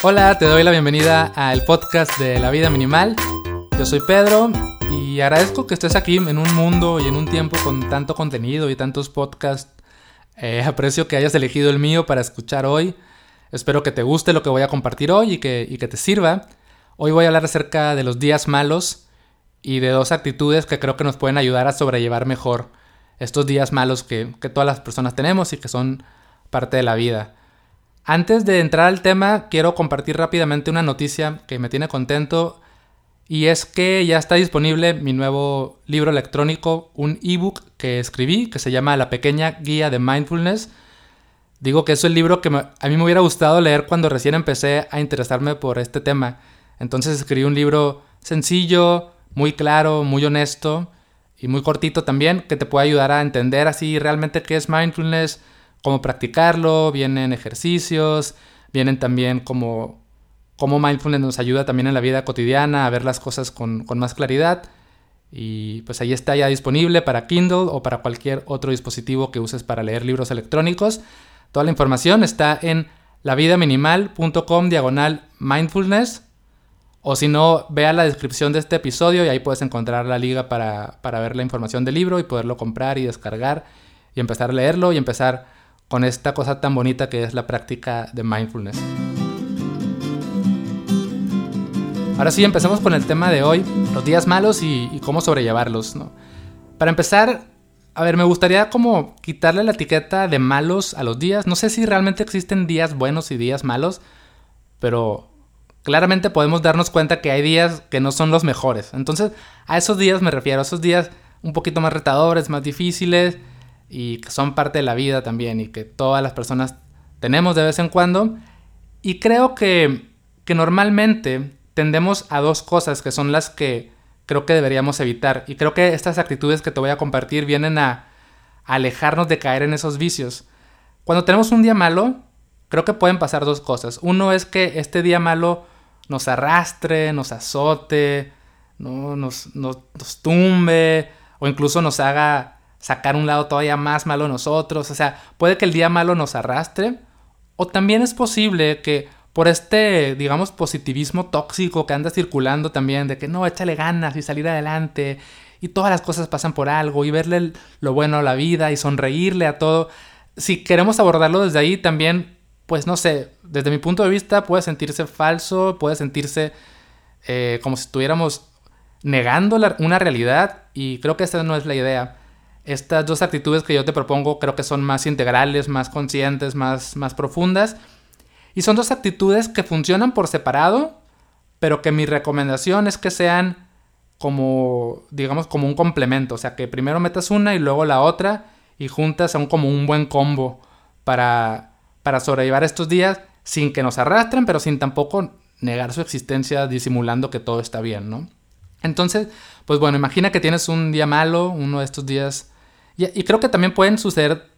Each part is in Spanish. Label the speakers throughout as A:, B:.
A: Hola, te doy la bienvenida al podcast de La Vida Minimal. Yo soy Pedro y agradezco que estés aquí en un mundo y en un tiempo con tanto contenido y tantos podcasts. Eh, aprecio que hayas elegido el mío para escuchar hoy. Espero que te guste lo que voy a compartir hoy y que, y que te sirva. Hoy voy a hablar acerca de los días malos y de dos actitudes que creo que nos pueden ayudar a sobrellevar mejor estos días malos que, que todas las personas tenemos y que son parte de la vida. Antes de entrar al tema, quiero compartir rápidamente una noticia que me tiene contento y es que ya está disponible mi nuevo libro electrónico, un ebook que escribí que se llama La pequeña guía de mindfulness. Digo que es el libro que a mí me hubiera gustado leer cuando recién empecé a interesarme por este tema. Entonces escribí un libro sencillo, muy claro, muy honesto y muy cortito también, que te puede ayudar a entender así realmente qué es mindfulness, cómo practicarlo, vienen ejercicios, vienen también como cómo mindfulness nos ayuda también en la vida cotidiana a ver las cosas con, con, más claridad. Y pues ahí está ya disponible para Kindle o para cualquier otro dispositivo que uses para leer libros electrónicos. Toda la información está en lavidaminimal.com diagonal mindfulness. O si no, vea la descripción de este episodio y ahí puedes encontrar la liga para, para ver la información del libro y poderlo comprar y descargar y empezar a leerlo y empezar con esta cosa tan bonita que es la práctica de mindfulness. Ahora sí, empecemos con el tema de hoy, los días malos y, cómo sobrellevarlos. ¿no? Para empezar, a ver, me gustaría como quitarle la etiqueta de malos a los días. No sé si realmente existen días buenos y días malos, pero claramente podemos darnos cuenta que hay días que no son los mejores. Entonces, a esos días me refiero, a esos días un poquito más retadores, más difíciles, y que son parte de la vida también y que todas las personas tenemos de vez en cuando. Y creo que, que normalmente tendemos a dos cosas que son las que creo que deberíamos evitar. Y creo que estas actitudes que te voy a compartir vienen a, alejarnos de caer en esos vicios. Cuando tenemos un día malo, creo que pueden pasar dos cosas. Uno es que este día malo nos arrastre, nos azote, ¿no? nos, nos, nos tumbe o incluso nos haga sacar un lado todavía más malo nosotros. O sea, puede que el día malo nos arrastre. O también es posible que por este, digamos, positivismo tóxico que anda circulando también, de que no, échale ganas y salir adelante, y todas las cosas pasan por algo, y verle lo bueno a la vida y sonreírle a todo. Si queremos abordarlo desde ahí, también, pues no sé, desde mi punto de vista puede sentirse falso, puede sentirse eh, como si estuviéramos negando una realidad, y creo que esa no es la idea estas dos actitudes que yo te propongo creo que son más integrales, más conscientes, más, más profundas. Y son dos actitudes que funcionan por separado, pero que mi recomendación es que sean como, digamos, como un complemento. O sea, que primero metas una y luego la otra y juntas son como un buen combo para, para sobrellevar estos días sin que nos arrastren, pero sin tampoco negar su existencia disimulando que todo está bien, ¿no? Entonces, pues bueno, imagina que tienes un día malo, uno de estos días y, creo que también pueden suceder,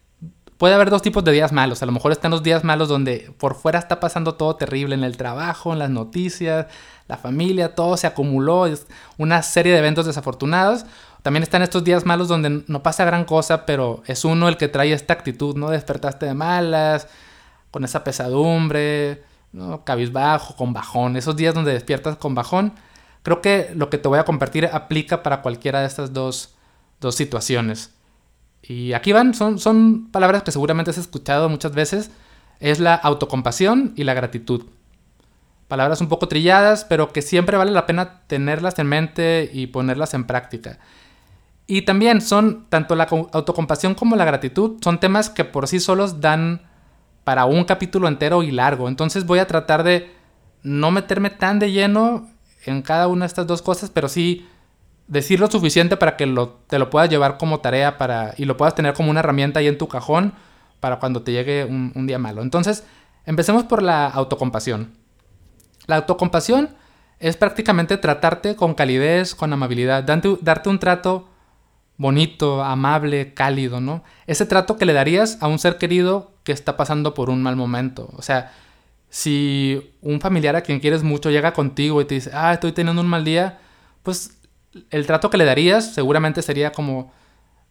A: puede haber dos tipos de días malos. A lo mejor están los días malos donde por fuera está pasando todo terrible en el trabajo, en las noticias, la familia, todo se acumuló, es una serie de eventos desafortunados. También están estos días malos donde no pasa gran cosa, pero es uno el que trae esta actitud, ¿no? Despertaste de malas, con esa pesadumbre, ¿no? cabizbajo, con bajón. Esos días donde despiertas con bajón, creo que lo que te voy a compartir aplica para cualquiera de estas dos, dos situaciones. Y aquí van, son, son palabras que seguramente has escuchado muchas veces. Es la autocompasión y la gratitud. Palabras un poco trilladas, pero que siempre vale la pena tenerlas en mente y ponerlas en práctica. Y también son, tanto la autocompasión como la gratitud, son temas que por sí solos dan para un capítulo entero y largo. Entonces voy a tratar de no meterme tan de lleno en cada una de estas dos cosas, pero sí decir lo suficiente para que te lo puedas llevar como tarea para, y lo puedas tener como una herramienta ahí en tu cajón para cuando te llegue un, día malo. Entonces, empecemos por la autocompasión. La autocompasión es prácticamente tratarte con calidez, con amabilidad, darte, un trato bonito, amable, cálido, ¿no? Ese trato que le darías a un ser querido que está pasando por un mal momento. O sea, si un familiar a quien quieres mucho llega contigo y te dice, ah, estoy teniendo un mal día, pues el trato que le darías seguramente sería como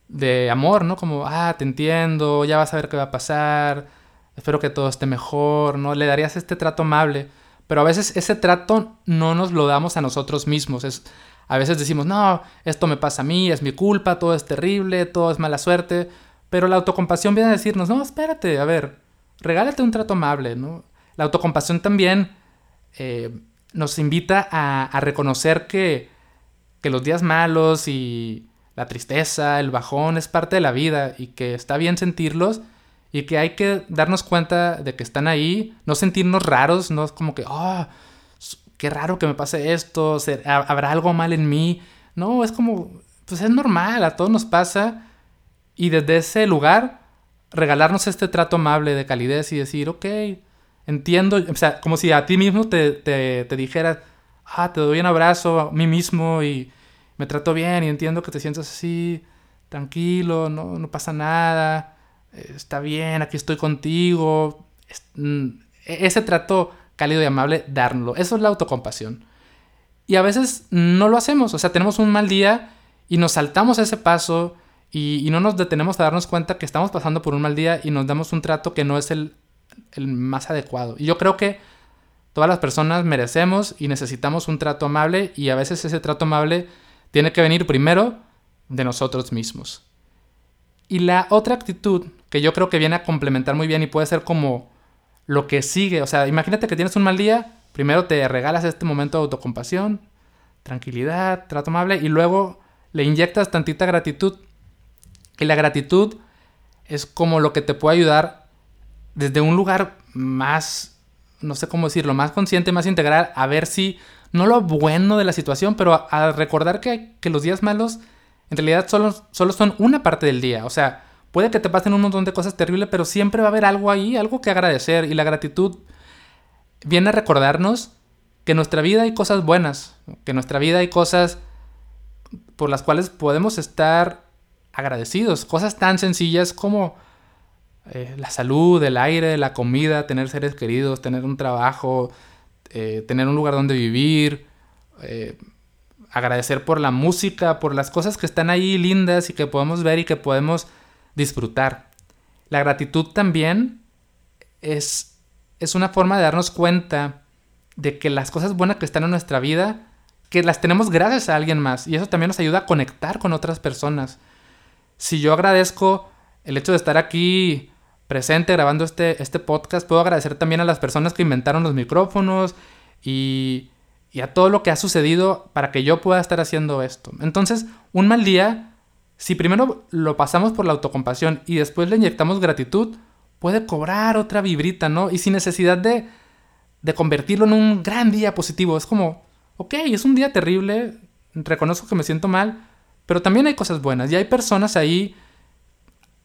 A: de amor, ¿no? Como, ah, te entiendo, ya vas a ver qué va a pasar, espero que todo esté mejor, ¿no? Le darías este trato amable pero a veces ese trato no nos lo damos a nosotros mismos. Es, a veces decimos, no, esto me pasa a mí, es mi culpa, todo es terrible, todo es mala suerte. Pero la autocompasión viene a decirnos, no, espérate, a ver, regálate un trato amable, ¿no? La autocompasión también eh, nos invita a, reconocer que, que, los días malos y la tristeza, el bajón es parte de la vida y que está bien sentirlos y que hay que darnos cuenta de que están ahí, no sentirnos raros, no es como que, oh, qué raro que me pase esto, habrá algo mal en mí. No, es como, pues es normal, a todos nos pasa. Y desde ese lugar, regalarnos este trato amable de calidez y decir, ok, entiendo, o sea, como si a ti mismo te, te, te dijeras, ah, te doy un abrazo a mí mismo y me trato bien y entiendo que te sientas así, tranquilo, no, no pasa nada, eh, está bien, aquí estoy contigo. Mm, e-, ese trato cálido y amable, darlo. Eso es la autocompasión. Y a veces no lo hacemos, o sea, tenemos un mal día y nos saltamos ese paso y, y no nos detenemos a darnos cuenta que estamos pasando por un mal día y nos damos un trato que no es el el más adecuado. Y yo creo que todas las personas merecemos y necesitamos un trato amable y a veces ese trato amable tiene que venir primero de nosotros mismos. Y la otra actitud que yo creo que viene a complementar muy bien y puede ser como lo que sigue, o sea, imagínate que tienes un mal día, primero te regalas este momento de autocompasión, tranquilidad, trato amable y luego le inyectas tantita gratitud. Y la gratitud es como lo que te puede ayudar desde un lugar más, no sé cómo decirlo, más consciente, más integral, a ver si, no lo bueno de la situación, pero a, recordar que, que, los días malos en realidad solo, solo son una parte del día. O sea, puede que te pasen un montón de cosas terribles, pero siempre va a haber algo ahí, algo que agradecer. Y la gratitud viene a recordarnos que en nuestra vida hay cosas buenas, que en nuestra vida hay cosas por las cuales podemos estar agradecidos. Cosas tan sencillas como eh, la salud, el aire, la comida, tener seres queridos, tener un trabajo, eh, tener un lugar donde vivir, eh, agradecer por la música, por las cosas que están ahí lindas y que podemos ver y que podemos disfrutar. La gratitud también es, es una forma de darnos cuenta de que las cosas buenas que están en nuestra vida, que las tenemos gracias a alguien más y eso también nos ayuda a conectar con otras personas. Si yo agradezco el hecho de estar aquí presente grabando este, este podcast. Puedo agradecer también a las personas que inventaron los micrófonos y, y a todo lo que ha sucedido para que yo pueda estar haciendo esto. Entonces, un mal día, si primero lo pasamos por la autocompasión y después le inyectamos gratitud, puede cobrar otra vibrita, ¿no? Y sin necesidad de, de convertirlo en un gran día positivo. Es como, ok, es un día terrible, reconozco que me siento mal, pero también hay cosas buenas y hay personas ahí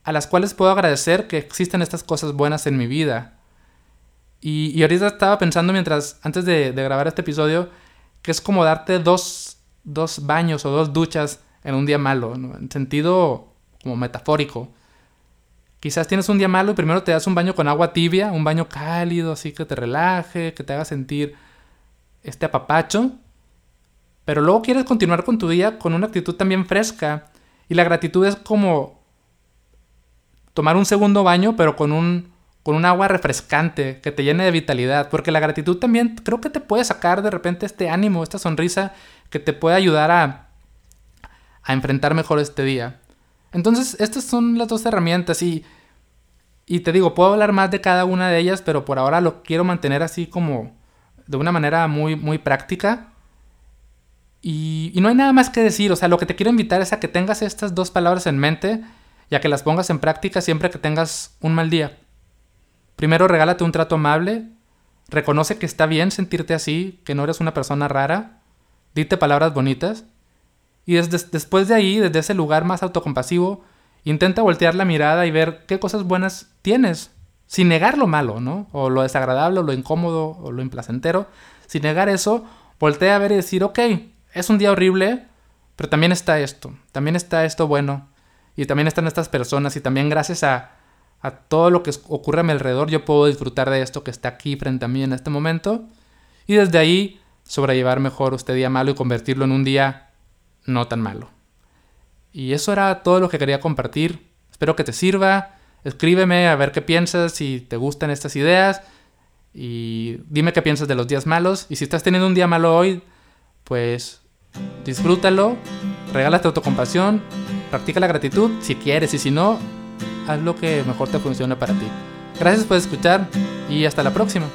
A: a las cuales puedo agradecer que existen estas cosas buenas en mi vida. Y, ahorita estaba pensando mientras, antes de, grabar este episodio, que es como darte dos, dos, baños o dos duchas en un día malo, en sentido como metafórico. Quizás tienes un día malo y primero te das un baño con agua tibia, un baño cálido, así que te relaje, que te haga sentir este apapacho. Pero luego quieres continuar con tu día con una actitud también fresca. Y la gratitud es como tomar un segundo baño, pero con un, con un agua refrescante que te llene de vitalidad. Porque la gratitud también creo que te puede sacar de repente este ánimo, esta sonrisa que te puede ayudar a, a enfrentar mejor este día. Entonces, estas son las dos herramientas y, y te digo, puedo hablar más de cada una de ellas, pero por ahora lo quiero mantener así como de una manera muy, muy práctica. Y, y no hay nada más que decir, o sea, lo que te quiero invitar es a que tengas estas dos palabras en mente y que las pongas en práctica siempre que tengas un mal día. Primero regálate un trato amable, reconoce que está bien sentirte así, que no eres una persona rara, dite palabras bonitas y después de ahí, desde ese lugar más autocompasivo, intenta voltear la mirada y ver qué cosas buenas tienes, sin negar lo malo, ¿no? O lo desagradable, o lo incómodo, o lo implacentero. Sin negar eso, voltea a ver y decir, ok, es un día horrible, pero también está esto, también está esto bueno, y también están estas personas y también gracias a, a todo lo que ocurre a mi alrededor yo puedo disfrutar de esto que está aquí frente a mí en este momento y desde ahí sobrellevar mejor este día malo y convertirlo en un día no tan malo. Y eso era todo lo que quería compartir. Espero que te sirva. Escríbeme a ver qué piensas, si te gustan estas ideas. Y dime qué piensas de los días malos. Y si estás teniendo un día malo hoy, pues disfrútalo, regálate autocompasión, practica la gratitud si quieres y si no, haz lo que mejor te funcione para ti. Gracias por escuchar y hasta la próxima.